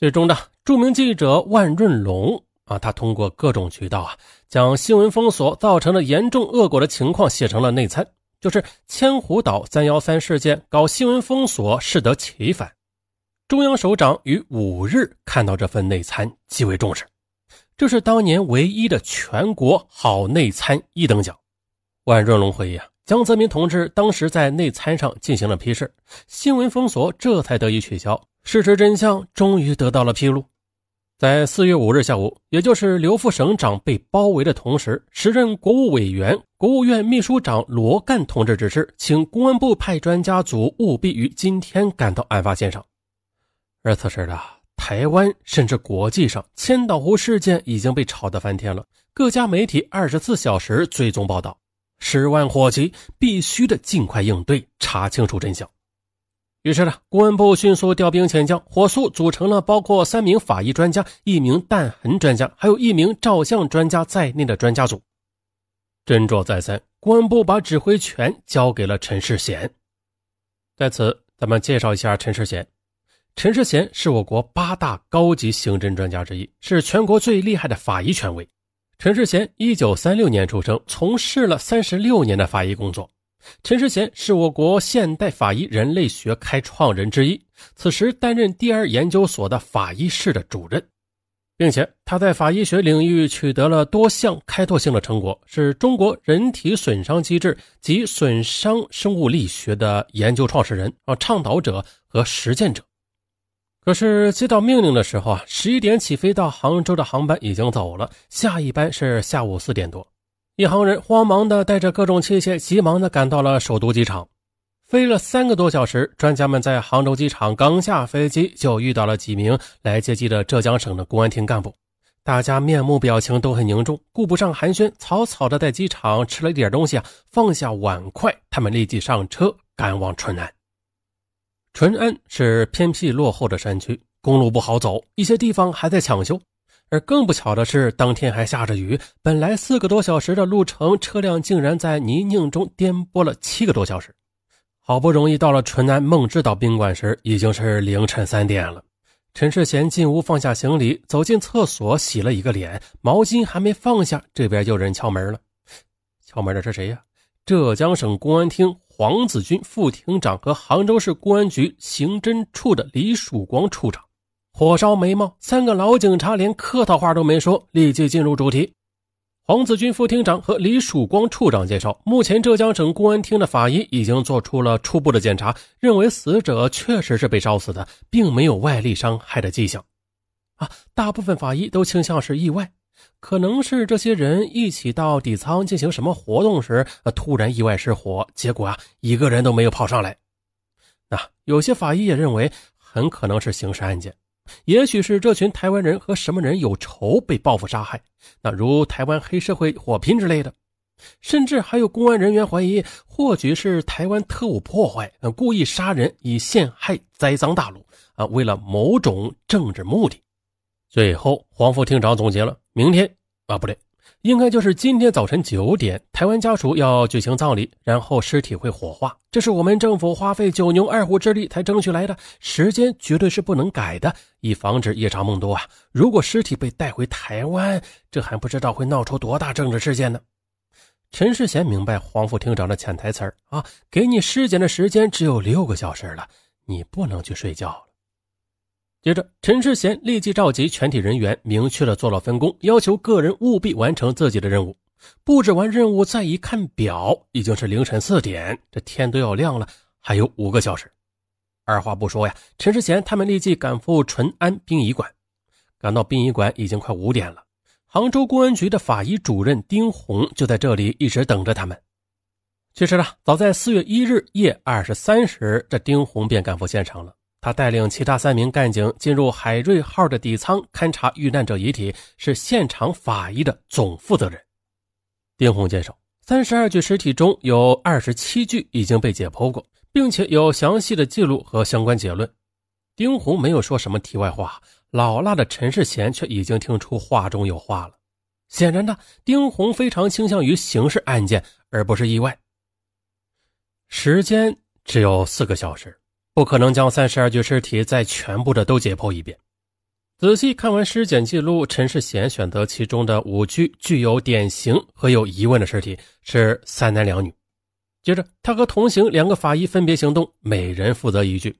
最终呢著名记者万润龙啊，他通过各种渠道啊，将新闻封锁造成的严重恶果的情况写成了内参，就是千湖岛三幺三事件搞新闻封锁适得其反。中央首长于五日看到这份内参，极为重视，这是当年唯一的全国好内参一等奖。万润龙回忆啊，江泽民同志当时在内参上进行了批示，新闻封锁这才得以取消。事实真相终于得到了披露。在四月五日下午，也就是刘副省长被包围的同时，时任国务委员、国务院秘书长罗干同志指示，请公安部派专家组务必于今天赶到案发现场。而此时的台湾，甚至国际上，千岛湖事件已经被炒得翻天了。各家媒体二十四小时追踪报道，十万火急，必须的尽快应对，查清楚真相。于是呢，公安部迅速调兵遣将，火速组成了包括三名法医专家、一名弹痕专家，还有一名照相专家在内的专家组。斟酌再三，公安部把指挥权交给了陈世贤。在此，咱们介绍一下陈世贤。陈世贤是我国八大高级刑侦专家之一，是全国最厉害的法医权威。陈世贤一九三六年出生，从事了三十六年的法医工作。陈世贤是我国现代法医人类学开创人之一，此时担任第二研究所的法医室的主任，并且他在法医学领域取得了多项开拓性的成果，是中国人体损伤机制及损伤生物力学的研究创始人啊、倡导者和实践者。可是接到命令的时候啊，十一点起飞到杭州的航班已经走了，下一班是下午四点多。一行人慌忙的带着各种器械，急忙的赶到了首都机场。飞了三个多小时，专家们在杭州机场刚下飞机，就遇到了几名来接机的浙江省的公安厅干部。大家面目表情都很凝重，顾不上寒暄，草草的在机场吃了一点东西，放下碗筷，他们立即上车赶往淳安。淳安是偏僻落后的山区，公路不好走，一些地方还在抢修。而更不巧的是，当天还下着雨。本来四个多小时的路程，车辆竟然在泥泞中颠簸了七个多小时。好不容易到了淳安梦之岛宾馆时，已经是凌晨三点了。陈世贤进屋放下行李，走进厕所洗了一个脸，毛巾还没放下，这边就有人敲门了。敲门的是谁呀？浙江省公安厅黄子军副厅长和杭州市公安局刑侦处的李曙光处长。火烧眉毛，三个老警察连客套话都没说，立即进入主题。黄子军副厅长和李曙光处长介绍，目前浙江省公安厅的法医已经做出了初步的检查，认为死者确实是被烧死的，并没有外力伤害的迹象。啊，大部分法医都倾向是意外，可能是这些人一起到底舱进行什么活动时，突然意外失火，结果啊，一个人都没有跑上来。那有些法医也认为，很可能是刑事案件。也许是这群台湾人和什么人有仇，被报复杀害。那如台湾黑社会火拼之类的，甚至还有公安人员怀疑，或许是台湾特务破坏，故意杀人以陷害栽赃大陆啊，为了某种政治目的。最后，黄副厅长总结了：明天啊，不对。应该就是今天早晨九点，台湾家属要举行葬礼，然后尸体会火化。这是我们政府花费九牛二虎之力才争取来的，时间绝对是不能改的，以防止夜长梦多啊！如果尸体被带回台湾，这还不知道会闹出多大政治事件呢。陈世贤明白黄副厅长的潜台词儿啊，给你尸检的时间只有六个小时了，你不能去睡觉。接着，陈世贤立即召集全体人员，明确了做了分工，要求个人务必完成自己的任务。布置完任务，再一看表，已经是凌晨四点，这天都要亮了，还有五个小时。二话不说呀，陈世贤他们立即赶赴淳安殡仪馆。赶到殡仪馆已经快五点了，杭州公安局的法医主任丁红就在这里一直等着他们。其实啊，早在四月一日夜二十三时，这丁红便赶赴现场了。他带领其他三名干警进入海瑞号的底舱勘察遇难者遗体，是现场法医的总负责人。丁红介绍，三十二具尸体中有二十七具已经被解剖过，并且有详细的记录和相关结论。丁红没有说什么题外话，老辣的陈世贤却已经听出话中有话了。显然呢，丁红非常倾向于刑事案件，而不是意外。时间只有四个小时。不可能将三十二具尸体再全部的都解剖一遍。仔细看完尸检记录，陈世贤选择其中的五具具有典型和有疑问的尸体是三男两女。接着，他和同行两个法医分别行动，每人负责一具。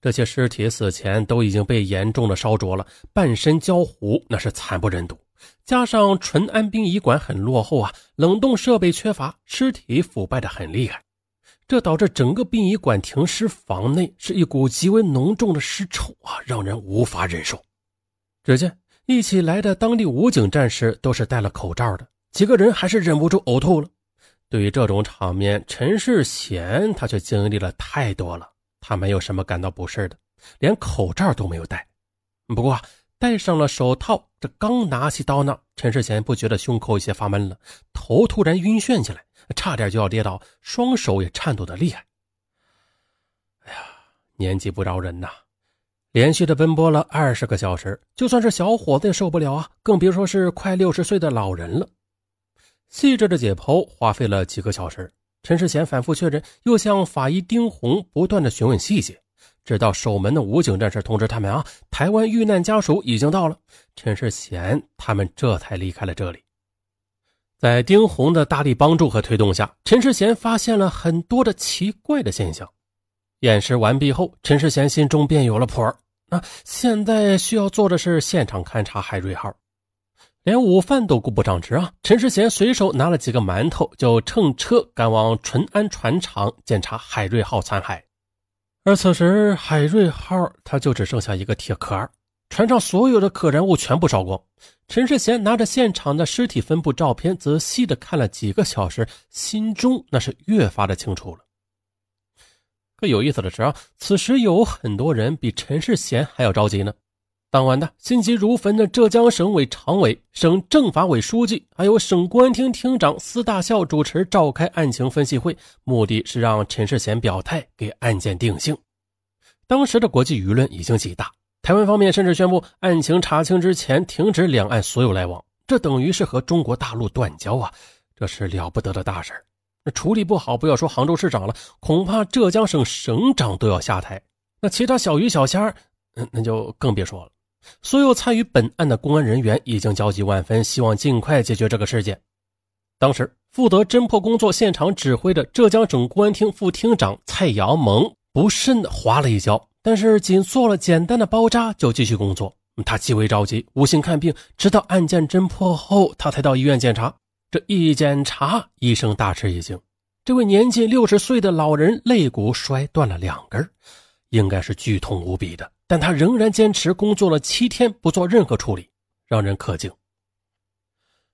这些尸体死前都已经被严重的烧灼了，半身焦糊，那是惨不忍睹。加上淳安殡仪馆很落后啊，冷冻设备缺乏，尸体腐败的很厉害，这导致整个殡仪馆停尸房内是一股极为浓重的尸臭啊，让人无法忍受。只见一起来的当地武警战士都是戴了口罩的，几个人还是忍不住呕吐了。对于这种场面，陈世贤他却经历了太多了，他没有什么感到不适的，连口罩都没有戴。不过戴上了手套，这刚拿起刀呢，陈世贤不觉得胸口有些发闷了，头突然晕眩起来，差点就要跌倒，双手也颤抖的厉害。哎呀，年纪不饶人呐！连续的奔波了二十个小时，就算是小伙子也受不了啊，更别说是快六十岁的老人了。细致的解剖花费了几个小时，陈世贤反复确认，又向法医丁红不断的询问细节，直到守门的武警战士通知他们啊，台湾遇难家属已经到了，陈世贤他们这才离开了这里。在丁红的大力帮助和推动下，陈世贤发现了很多的奇怪的现象。验尸完毕后，陈世贤心中便有了谱儿。啊，现在需要做的是现场勘察海瑞号，连午饭都顾不上吃啊！陈世贤随手拿了几个馒头，就乘车赶往淳安船厂检查海瑞号残骸。而此时，海瑞号它就只剩下一个铁壳，船上所有的可燃物全部烧光。陈世贤拿着现场的尸体分布照片，仔细的看了几个小时，心中那是越发的清楚了。可有意思的是啊，此时有很多人比陈世贤还要着急呢。当晚的心急如焚的浙江省委常委、省政法委书记，还有省公安厅厅长司大校主持召开案情分析会，目的是让陈世贤表态，给案件定性。当时的国际舆论已经极大，台湾方面甚至宣布案情查清之前停止两岸所有来往，这等于是和中国大陆断交啊！这是了不得的大事那处理不好，不要说杭州市长了，恐怕浙江省省长都要下台。那其他小鱼小虾儿，那就更别说了。所有参与本案的公安人员已经焦急万分，希望尽快解决这个事件。当时负责侦破工作、现场指挥的浙江省公安厅副厅长蔡阳蒙不慎滑了一跤，但是仅做了简单的包扎就继续工作。他极为着急，无心看病，直到案件侦破后，他才到医院检查。这一检查，医生大吃一惊，这位年近六十岁的老人肋骨摔断了两根，应该是剧痛无比的，但他仍然坚持工作了七天，不做任何处理，让人可敬。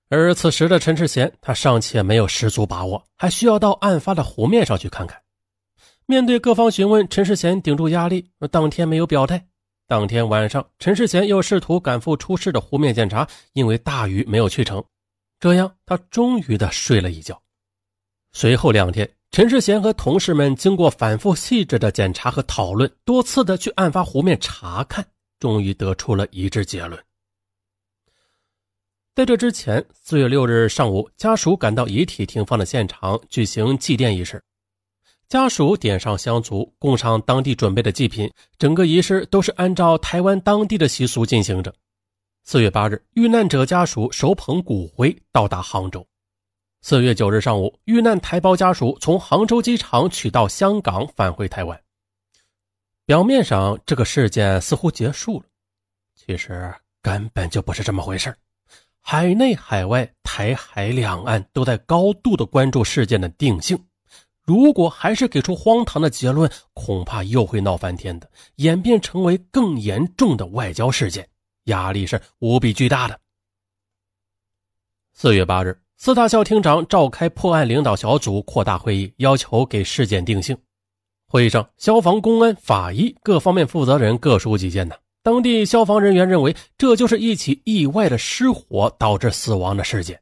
而此时的陈世贤，他尚且没有十足把握，还需要到案发的湖面上去看看。面对各方询问，陈世贤顶住压力，当天没有表态。当天晚上，陈世贤又试图赶赴出事的湖面检查，因为大雨没有去成。这样，他终于的睡了一觉。随后两天，陈世贤和同事们经过反复细致的检查和讨论，多次的去案发湖面查看，终于得出了一致结论。在这之前，四月六日上午，家属赶到遗体停放的现场举行祭奠仪式，家属点上香烛，供上当地准备的祭品，整个仪式都是按照台湾当地的习俗进行着。四月八日，遇难者家属手捧骨灰到达杭州。四月九日上午，遇难台胞家属从杭州机场取到香港返回台湾。表面上，这个事件似乎结束了，其实根本就不是这么回事海内海外，台海两岸都在高度的关注事件的定性。如果还是给出荒唐的结论，恐怕又会闹翻天的，演变成为更严重的外交事件。压力是无比巨大的。四月八日，四大校厅长召开破案领导小组扩大会议，要求给事件定性。会议上，消防、公安、法医各方面负责人各抒己见。呢，当地消防人员认为，这就是一起意外的失火导致死亡的事件。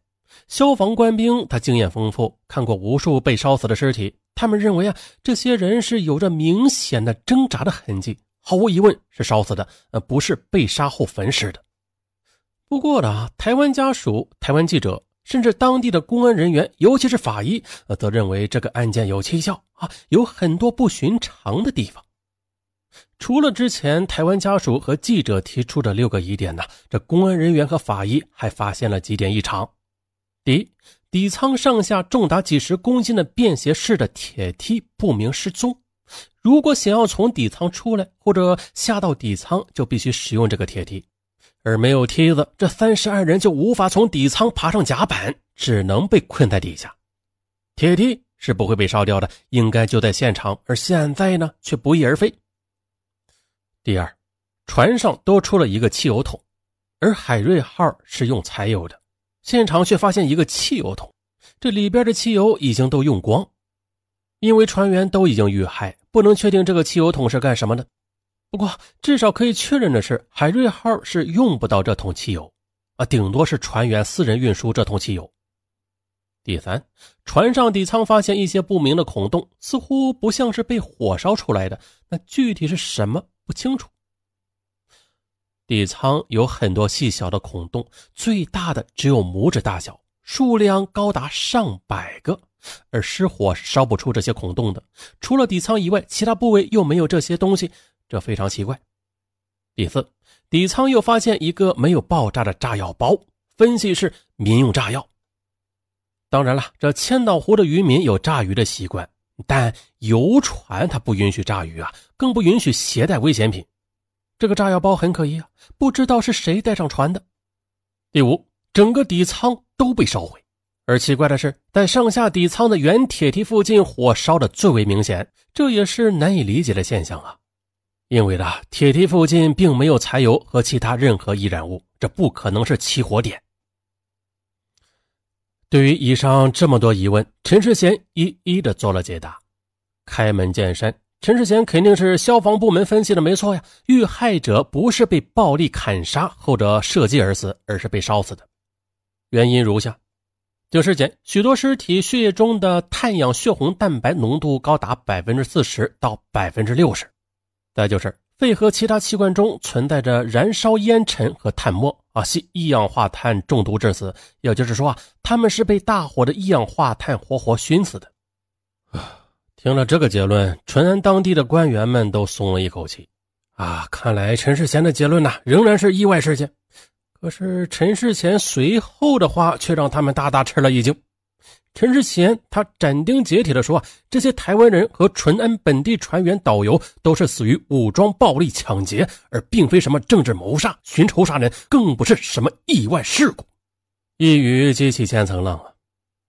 消防官兵他经验丰富，看过无数被烧死的尸体，他们认为啊，这些人是有着明显的挣扎的痕迹。毫无疑问是烧死的，呃，不是被杀后焚尸的。不过呢，台湾家属、台湾记者，甚至当地的公安人员，尤其是法医，呃，则认为这个案件有蹊跷啊，有很多不寻常的地方。除了之前台湾家属和记者提出的六个疑点呢，这公安人员和法医还发现了几点异常。第一，底舱上下重达几十公斤的便携式的铁梯不明失踪。如果想要从底舱出来或者下到底舱，就必须使用这个铁梯，而没有梯子，这三十二人就无法从底舱爬上甲板，只能被困在底下。铁梯是不会被烧掉的，应该就在现场，而现在呢，却不翼而飞。第二，船上多出了一个汽油桶，而海瑞号是用柴油的，现场却发现一个汽油桶，这里边的汽油已经都用光。因为船员都已经遇害，不能确定这个汽油桶是干什么的。不过，至少可以确认的是，海瑞号是用不到这桶汽油，啊，顶多是船员私人运输这桶汽油。第三，船上底舱发现一些不明的孔洞，似乎不像是被火烧出来的，那具体是什么？不清楚。底舱有很多细小的孔洞，最大的只有拇指大小，数量高达上百个，而失火是烧不出这些孔洞的。除了底舱以外，其他部位又没有这些东西，这非常奇怪。第四，底舱又发现一个没有爆炸的炸药包，分析是民用炸药。当然了，这千岛湖的渔民有炸鱼的习惯。但游船它不允许炸鱼啊，更不允许携带危险品。这个炸药包很可疑啊，不知道是谁带上船的。第五，整个底舱都被烧毁，而奇怪的是，在上下底舱的原铁梯附近，火烧的最为明显，这也是难以理解的现象啊。因为呢，铁梯附近并没有柴油和其他任何易燃物，这不可能是起火点。对于以上这么多疑问，陈世贤一一的做了解答。开门见山，陈世贤肯定是消防部门分析的没错呀。遇害者不是被暴力砍杀或者射击而死，而是被烧死的。原因如下：经尸检，许多尸体血液中的碳氧血红蛋白浓度高达百分之四十到百分之六十。再就是。肺和其他器官中存在着燃烧烟尘和碳末啊，系一氧化碳中毒致死。也就是说啊，他们是被大火的一氧化碳活活熏死的。啊，听了这个结论，淳安当地的官员们都松了一口气。啊，看来陈世贤的结论呢，仍然是意外事件。可是陈世贤随后的话却让他们大大吃了一惊。陈世贤他斩钉截铁地说：“这些台湾人和淳安本地船员、导游都是死于武装暴力抢劫，而并非什么政治谋杀、寻仇杀人，更不是什么意外事故。”一语激起千层浪啊！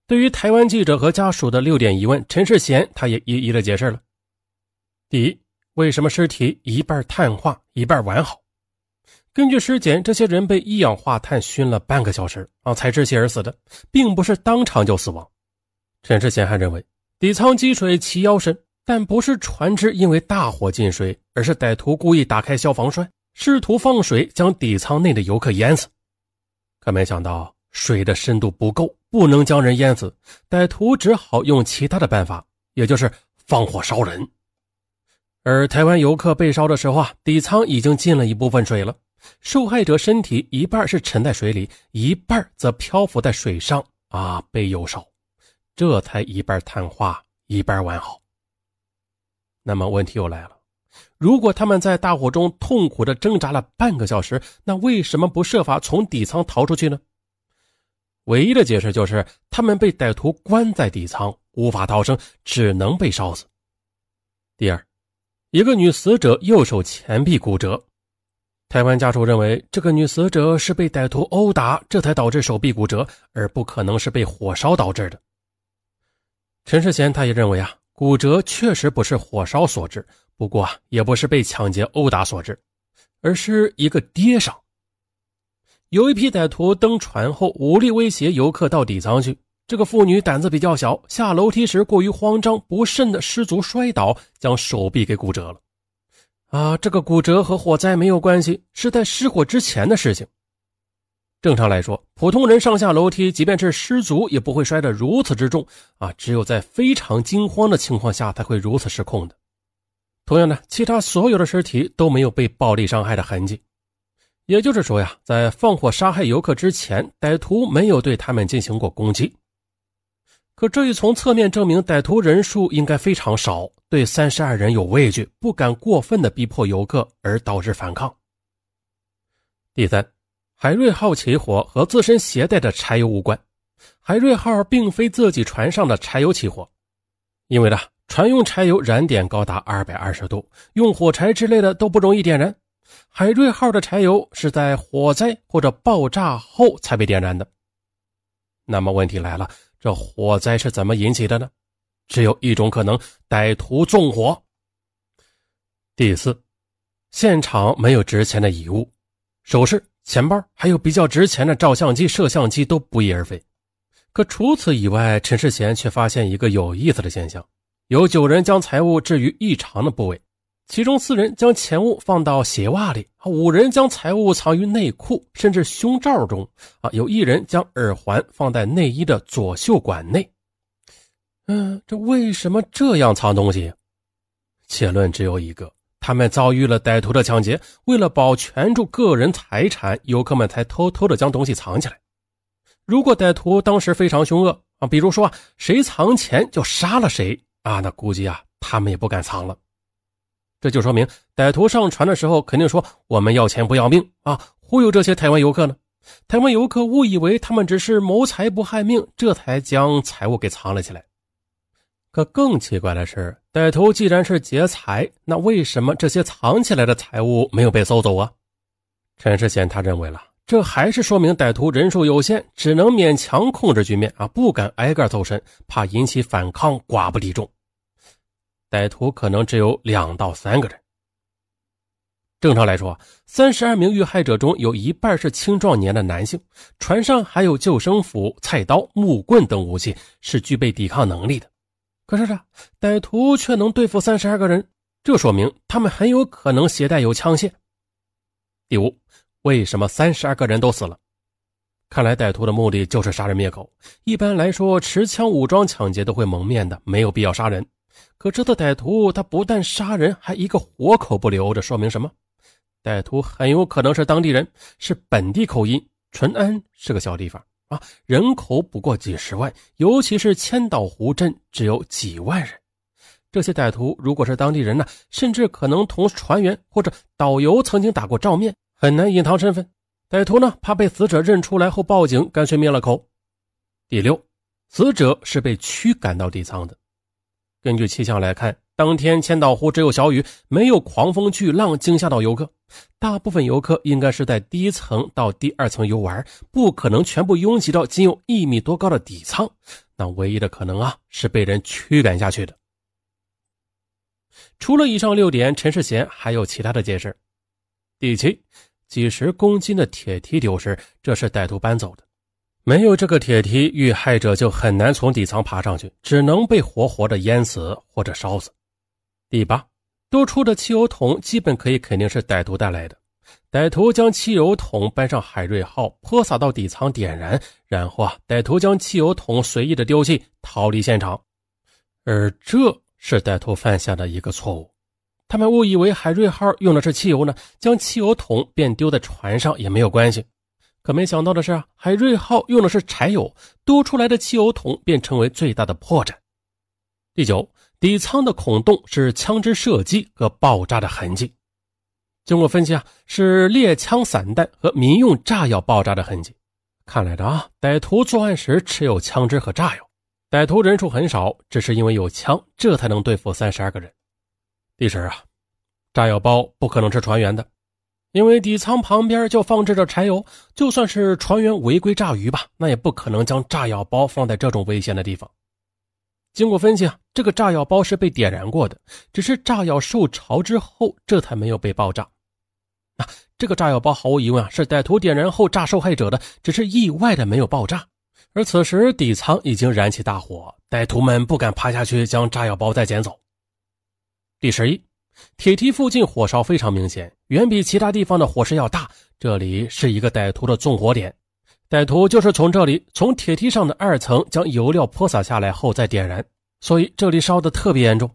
对于台湾记者和家属的六点疑问，陈世贤他也一一的解释了：第一，为什么尸体一半碳化，一半完好？根据尸检，这些人被一氧化碳熏了半个小时啊，才窒息而死的，并不是当场就死亡。陈世贤还认为，底舱积水齐腰深，但不是船只因为大火进水，而是歹徒故意打开消防栓，试图放水将底舱内的游客淹死。可没想到水的深度不够，不能将人淹死，歹徒只好用其他的办法，也就是放火烧人。而台湾游客被烧的时候啊，底舱已经进了一部分水了，受害者身体一半是沉在水里，一半则漂浮在水上啊，被油烧。这才一半碳化，一半完好。那么问题又来了：如果他们在大火中痛苦的挣扎了半个小时，那为什么不设法从底舱逃出去呢？唯一的解释就是他们被歹徒关在底舱，无法逃生，只能被烧死。第二，一个女死者右手前臂骨折，台湾家属认为这个女死者是被歹徒殴打，这才导致手臂骨折，而不可能是被火烧导致的。陈世贤他也认为啊，骨折确实不是火烧所致，不过啊，也不是被抢劫殴打所致，而是一个跌伤。有一批歹徒登船后武力威胁游客到底舱去，这个妇女胆子比较小，下楼梯时过于慌张，不慎的失足摔倒，将手臂给骨折了。啊，这个骨折和火灾没有关系，是在失火之前的事情。正常来说，普通人上下楼梯，即便是失足，也不会摔得如此之重啊！只有在非常惊慌的情况下，才会如此失控的。同样的，其他所有的尸体都没有被暴力伤害的痕迹，也就是说呀，在放火杀害游客之前，歹徒没有对他们进行过攻击。可这一从侧面证明歹徒人数应该非常少，对三十二人有畏惧，不敢过分的逼迫游客，而导致反抗。第三，海瑞号起火和自身携带的柴油无关，海瑞号并非自己船上的柴油起火，因为呢。船用柴油燃点高达二百二十度，用火柴之类的都不容易点燃。海瑞号的柴油是在火灾或者爆炸后才被点燃的。那么问题来了，这火灾是怎么引起的呢？只有一种可能：歹徒纵火。第四，现场没有值钱的遗物，首饰、钱包，还有比较值钱的照相机、摄像机都不翼而飞。可除此以外，陈世贤却发现一个有意思的现象。有九人将财物置于异常的部位，其中四人将钱物放到鞋袜里，五人将财物藏于内裤甚至胸罩中，啊，有一人将耳环放在内衣的左袖管内。嗯，这为什么这样藏东西？结论只有一个：他们遭遇了歹徒的抢劫，为了保全住个人财产，游客们才偷偷的将东西藏起来。如果歹徒当时非常凶恶啊，比如说谁藏钱就杀了谁。啊，那估计啊，他们也不敢藏了。这就说明歹徒上船的时候肯定说我们要钱不要命啊，忽悠这些台湾游客呢。台湾游客误以为他们只是谋财不害命，这才将财物给藏了起来。可更奇怪的是，歹徒既然是劫财，那为什么这些藏起来的财物没有被搜走啊？陈世贤他认为了。这还是说明歹徒人数有限，只能勉强控制局面啊，不敢挨个搜身，怕引起反抗，寡不敌众。歹徒可能只有两到三个人。正常来说，三十二名遇害者中有一半是青壮年的男性，船上还有救生斧、菜刀、木棍等武器，是具备抵抗能力的。可是这歹徒却能对付三十二个人，这说明他们很有可能携带有枪械。第五。为什么三十二个人都死了？看来歹徒的目的就是杀人灭口。一般来说，持枪武装抢劫都会蒙面的，没有必要杀人。可这次歹徒他不但杀人，还一个活口不留，这说明什么？歹徒很有可能是当地人，是本地口音。淳安是个小地方啊，人口不过几十万，尤其是千岛湖镇只有几万人。这些歹徒如果是当地人呢，甚至可能同船员或者导游曾经打过照面。很难隐藏身份，歹徒呢怕被死者认出来后报警，干脆灭了口。第六，死者是被驱赶到底舱的。根据气象来看，当天千岛湖只有小雨，没有狂风巨浪惊吓到游客。大部分游客应该是在第一层到第二层游玩，不可能全部拥挤到仅有一米多高的底舱。那唯一的可能啊，是被人驱赶下去的。除了以上六点，陈世贤还有其他的解释。第七，几十公斤的铁梯丢失，这是歹徒搬走的。没有这个铁梯，遇害者就很难从底层爬上去，只能被活活的淹死或者烧死。第八，多出的汽油桶基本可以肯定是歹徒带来的。歹徒将汽油桶搬上海瑞号，泼洒到底舱点燃，然后啊，歹徒将汽油桶随意的丢弃，逃离现场。而这是歹徒犯下的一个错误。他们误以为海瑞号用的是汽油呢，将汽油桶便丢在船上也没有关系。可没想到的是，海瑞号用的是柴油，多出来的汽油桶便成为最大的破绽。第九，底舱的孔洞是枪支射击和爆炸的痕迹。经过分析啊，是猎枪散弹和民用炸药爆炸的痕迹。看来的啊，歹徒作案时持有枪支和炸药。歹徒人数很少，只是因为有枪，这才能对付三十二个人。第十啊，炸药包不可能是船员的，因为底舱旁边就放置着柴油，就算是船员违规炸鱼吧，那也不可能将炸药包放在这种危险的地方。经过分析啊，这个炸药包是被点燃过的，只是炸药受潮之后，这才没有被爆炸。啊，这个炸药包毫无疑问啊，是歹徒点燃后炸受害者的，只是意外的没有爆炸。而此时底舱已经燃起大火，歹徒们不敢爬下去将炸药包再捡走。第十一，铁梯附近火烧非常明显，远比其他地方的火势要大。这里是一个歹徒的纵火点，歹徒就是从这里从铁梯上的二层将油料泼洒下来后再点燃，所以这里烧的特别严重。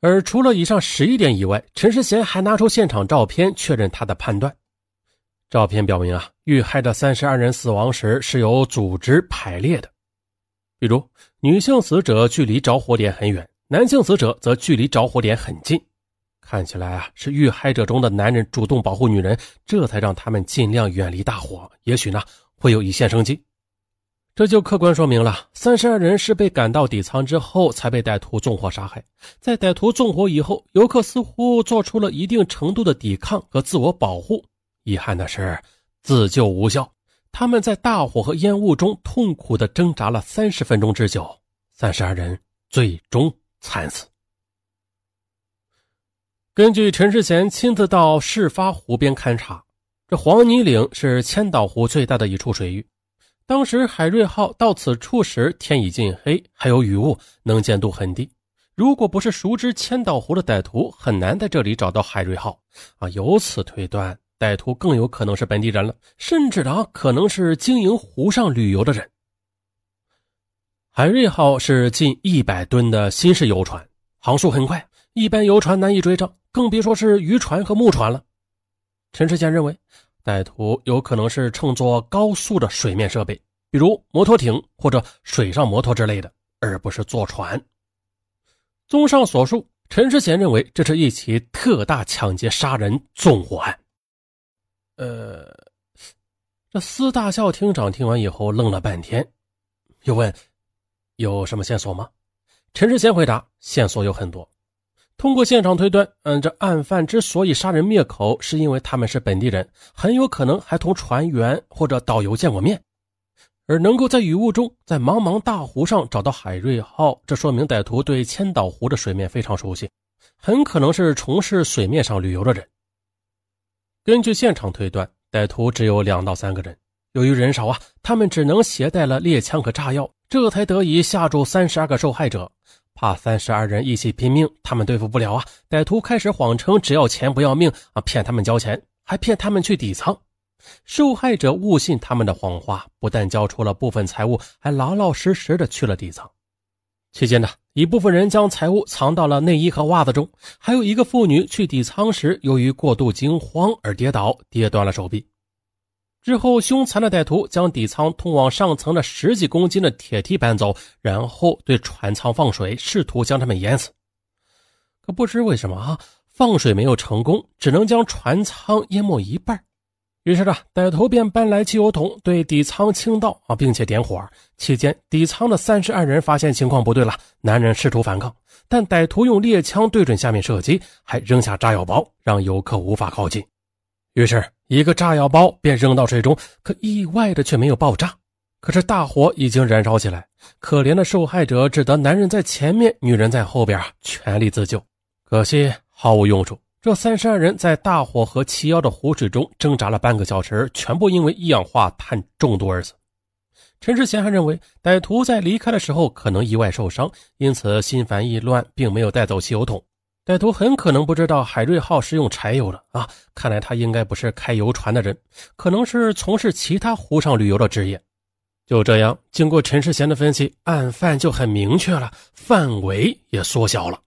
而除了以上十一点以外，陈世贤还拿出现场照片确认他的判断。照片表明啊，遇害的三十二人死亡时是有组织排列的。比如，女性死者距离着火点很远，男性死者则距离着火点很近。看起来啊，是遇害者中的男人主动保护女人，这才让他们尽量远离大火。也许呢，会有一线生机。这就客观说明了，三十二人是被赶到底舱之后才被歹徒纵火杀害。在歹徒纵火以后，游客似乎做出了一定程度的抵抗和自我保护。遗憾的是，自救无效。他们在大火和烟雾中痛苦地挣扎了三十分钟之久，三十二人最终惨死。根据陈世贤亲自到事发湖边勘察，这黄泥岭是千岛湖最大的一处水域。当时海瑞号到此处时，天已近黑，还有雨雾，能见度很低。如果不是熟知千岛湖的歹徒，很难在这里找到海瑞号。啊，由此推断，歹徒更有可能是本地人了，甚至啊，可能是经营湖上旅游的人。海瑞号是近一百吨的新式游船，航速很快，一般游船难以追上。更别说是渔船和木船了。陈世贤认为，歹徒有可能是乘坐高速的水面设备，比如摩托艇或者水上摩托之类的，而不是坐船。综上所述，陈世贤认为这是一起特大抢劫杀人纵火案。呃，这司大校厅长听完以后愣了半天，又问：“有什么线索吗？”陈世贤回答：“线索有很多。”通过现场推断，嗯，这案犯之所以杀人灭口，是因为他们是本地人，很有可能还同船员或者导游见过面，而能够在雨雾中，在茫茫大湖上找到海瑞号，这说明歹徒对千岛湖的水面非常熟悉，很可能是从事水面上旅游的人。根据现场推断，歹徒只有两到三个人，由于人少啊，他们只能携带了猎枪和炸药，这才得以吓住三十二个受害者。怕三十二人一起拼命，他们对付不了啊！歹徒开始谎称只要钱不要命啊，骗他们交钱，还骗他们去底仓。受害者误信他们的谎话，不但交出了部分财物，还老老实实的去了底仓。期间呢，一部分人将财物藏到了内衣和袜子中，还有一个妇女去底仓时，由于过度惊慌而跌倒，跌断了手臂。之后，凶残的歹徒将底舱通往上层的十几公斤的铁梯搬走，然后对船舱放水，试图将他们淹死。可不知为什么啊，放水没有成功，只能将船舱淹没一半。于是呢，歹徒便搬来汽油桶对底舱倾倒啊，并且点火。期间，底舱的三十二人发现情况不对了，男人试图反抗，但歹徒用猎枪对准下面射击，还扔下炸药包，让游客无法靠近。于是。一个炸药包便扔到水中，可意外的却没有爆炸。可是大火已经燃烧起来，可怜的受害者只得男人在前面，女人在后边，全力自救。可惜毫无用处。这三十二人在大火和齐腰的湖水中挣扎了半个小时，全部因为一氧化碳中毒而死。陈世贤还认为，歹徒在离开的时候可能意外受伤，因此心烦意乱，并没有带走汽油桶。歹徒很可能不知道海瑞号是用柴油的啊！看来他应该不是开游船的人，可能是从事其他湖上旅游的职业。就这样，经过陈世贤的分析，案犯就很明确了，范围也缩小了。